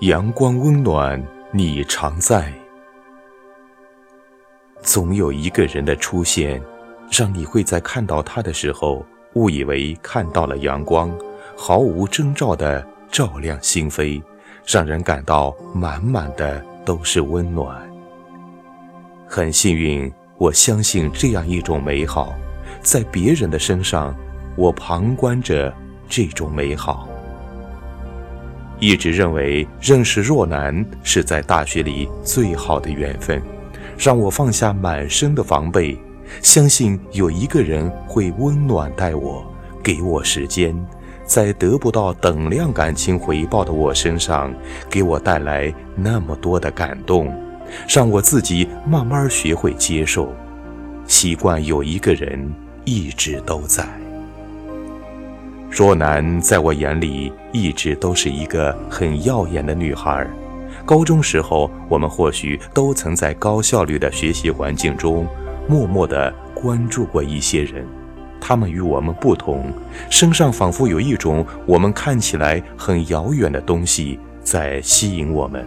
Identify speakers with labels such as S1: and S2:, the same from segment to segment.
S1: 阳光温暖，你常在。总有一个人的出现，让你会在看到他的时候，误以为看到了阳光，毫无征兆的照亮心扉，让人感到满满的都是温暖。很幸运，我相信这样一种美好，在别人的身上，我旁观着这种美好。一直认为认识若男是在大学里最好的缘分，让我放下满身的防备，相信有一个人会温暖待我，给我时间，在得不到等量感情回报的我身上，给我带来那么多的感动，让我自己慢慢学会接受，习惯有一个人一直都在。若楠在我眼里一直都是一个很耀眼的女孩。高中时候，我们或许都曾在高效率的学习环境中，默默地关注过一些人。他们与我们不同，身上仿佛有一种我们看起来很遥远的东西在吸引我们，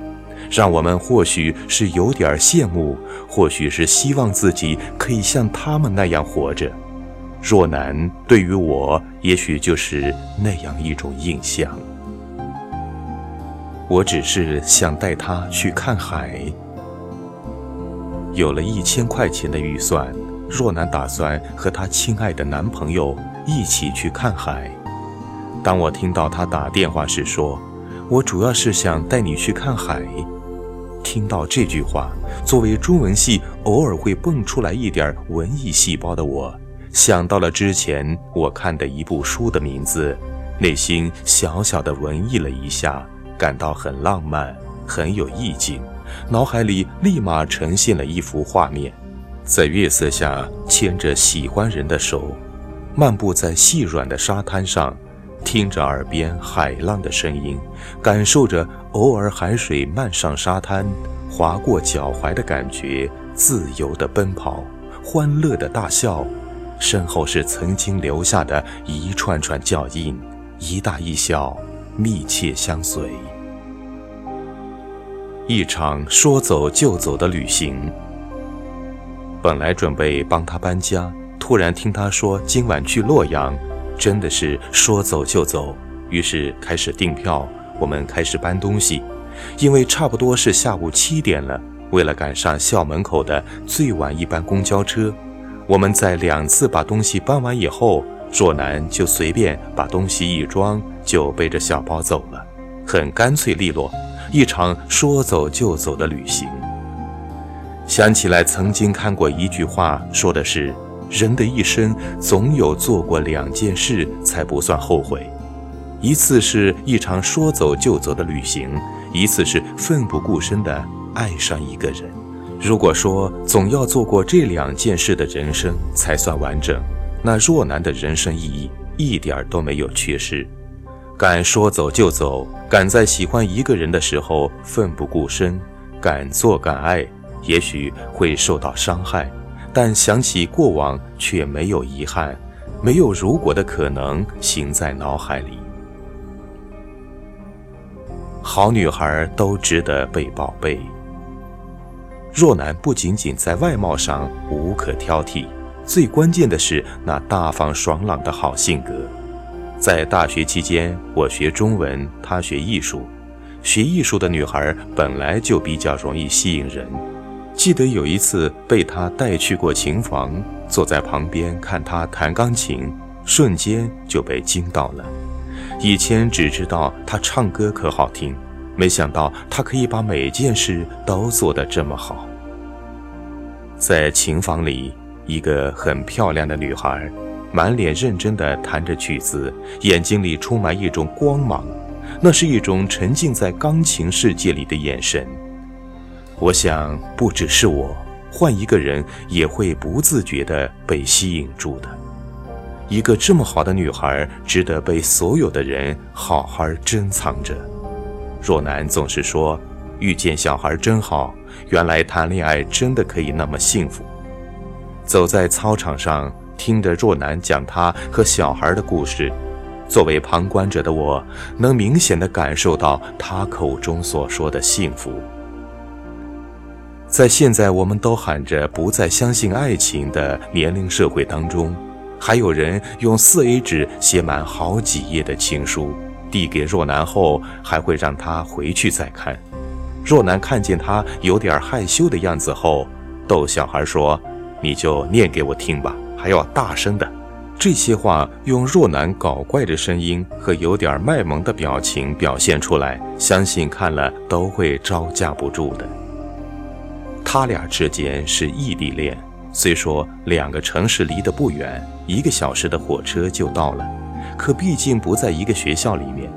S1: 让我们或许是有点羡慕，或许是希望自己可以像他们那样活着。若男对于我，也许就是那样一种印象。我只是想带他去看海。有了一千块钱的预算，若男打算和她亲爱的男朋友一起去看海。当我听到他打电话时说：“我主要是想带你去看海。”听到这句话，作为中文系偶尔会蹦出来一点文艺细胞的我。想到了之前我看的一部书的名字，内心小小的文艺了一下，感到很浪漫，很有意境，脑海里立马呈现了一幅画面，在月色下牵着喜欢人的手，漫步在细软的沙滩上，听着耳边海浪的声音，感受着偶尔海水漫上沙滩，划过脚踝的感觉，自由的奔跑，欢乐的大笑。身后是曾经留下的一串串脚印，一大一小，密切相随。一场说走就走的旅行。本来准备帮他搬家，突然听他说今晚去洛阳，真的是说走就走。于是开始订票，我们开始搬东西。因为差不多是下午七点了，为了赶上校门口的最晚一班公交车。我们在两次把东西搬完以后，若男就随便把东西一装，就背着小包走了，很干脆利落，一场说走就走的旅行。想起来曾经看过一句话，说的是：人的一生总有做过两件事才不算后悔，一次是一场说走就走的旅行，一次是奋不顾身的爱上一个人。如果说总要做过这两件事的人生才算完整，那若男的人生意义一点都没有缺失。敢说走就走，敢在喜欢一个人的时候奋不顾身，敢做敢爱，也许会受到伤害，但想起过往却没有遗憾，没有如果的可能行在脑海里。好女孩都值得被宝贝。若男不仅仅在外貌上无可挑剔，最关键的是那大方爽朗的好性格。在大学期间，我学中文，他学艺术。学艺术的女孩本来就比较容易吸引人。记得有一次被他带去过琴房，坐在旁边看他弹钢琴，瞬间就被惊到了。以前只知道他唱歌可好听。没想到他可以把每件事都做得这么好。在琴房里，一个很漂亮的女孩，满脸认真地弹着曲子，眼睛里充满一种光芒，那是一种沉浸在钢琴世界里的眼神。我想，不只是我，换一个人也会不自觉地被吸引住的。一个这么好的女孩，值得被所有的人好好珍藏着。若男总是说：“遇见小孩真好，原来谈恋爱真的可以那么幸福。”走在操场上，听着若男讲他和小孩的故事，作为旁观者的我，能明显的感受到他口中所说的幸福。在现在我们都喊着不再相信爱情的年龄社会当中，还有人用四 A 纸写满好几页的情书，递给若男后，还会让他回去再看。若男看见他有点害羞的样子后，逗小孩说：“你就念给我听吧，还要大声的。”这些话用若男搞怪的声音和有点卖萌的表情表现出来，相信看了都会招架不住的。他俩之间是异地恋，虽说两个城市离得不远，一个小时的火车就到了，可毕竟不在一个学校里面。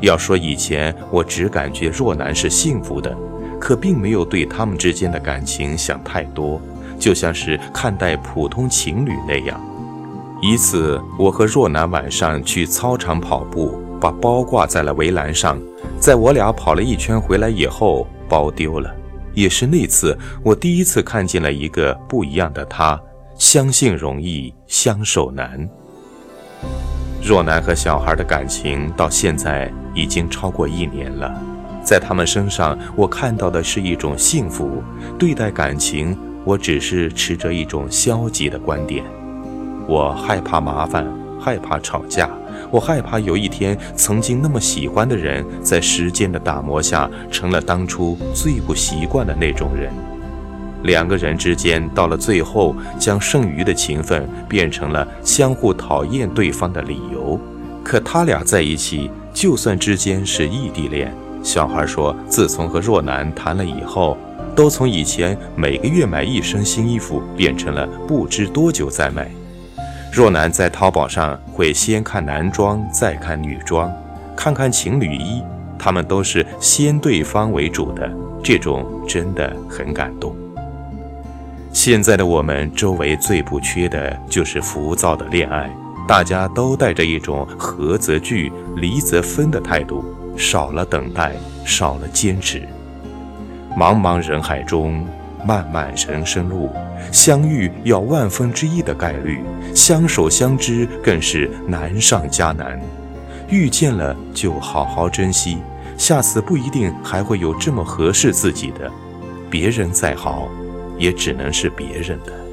S1: 要说以前，我只感觉若男是幸福的，可并没有对他们之间的感情想太多，就像是看待普通情侣那样。一次，我和若男晚上去操场跑步，把包挂在了围栏上，在我俩跑了一圈回来以后，包丢了。也是那次，我第一次看见了一个不一样的他。相信容易，相守难。若男和小孩的感情到现在已经超过一年了，在他们身上，我看到的是一种幸福。对待感情，我只是持着一种消极的观点。我害怕麻烦，害怕吵架。我害怕有一天，曾经那么喜欢的人，在时间的打磨下，成了当初最不习惯的那种人。两个人之间，到了最后，将剩余的情分变成了相互讨厌对方的理由。可他俩在一起，就算之间是异地恋，小孩说，自从和若男谈了以后，都从以前每个月买一身新衣服，变成了不知多久再买。若男在淘宝上会先看男装，再看女装，看看情侣衣，他们都是先对方为主的，这种真的很感动。现在的我们周围最不缺的就是浮躁的恋爱，大家都带着一种合则聚，离则分的态度，少了等待，少了坚持。茫茫人海中。漫漫人生路，相遇要万分之一的概率，相守相知更是难上加难。遇见了就好好珍惜，下次不一定还会有这么合适自己的。别人再好，也只能是别人的。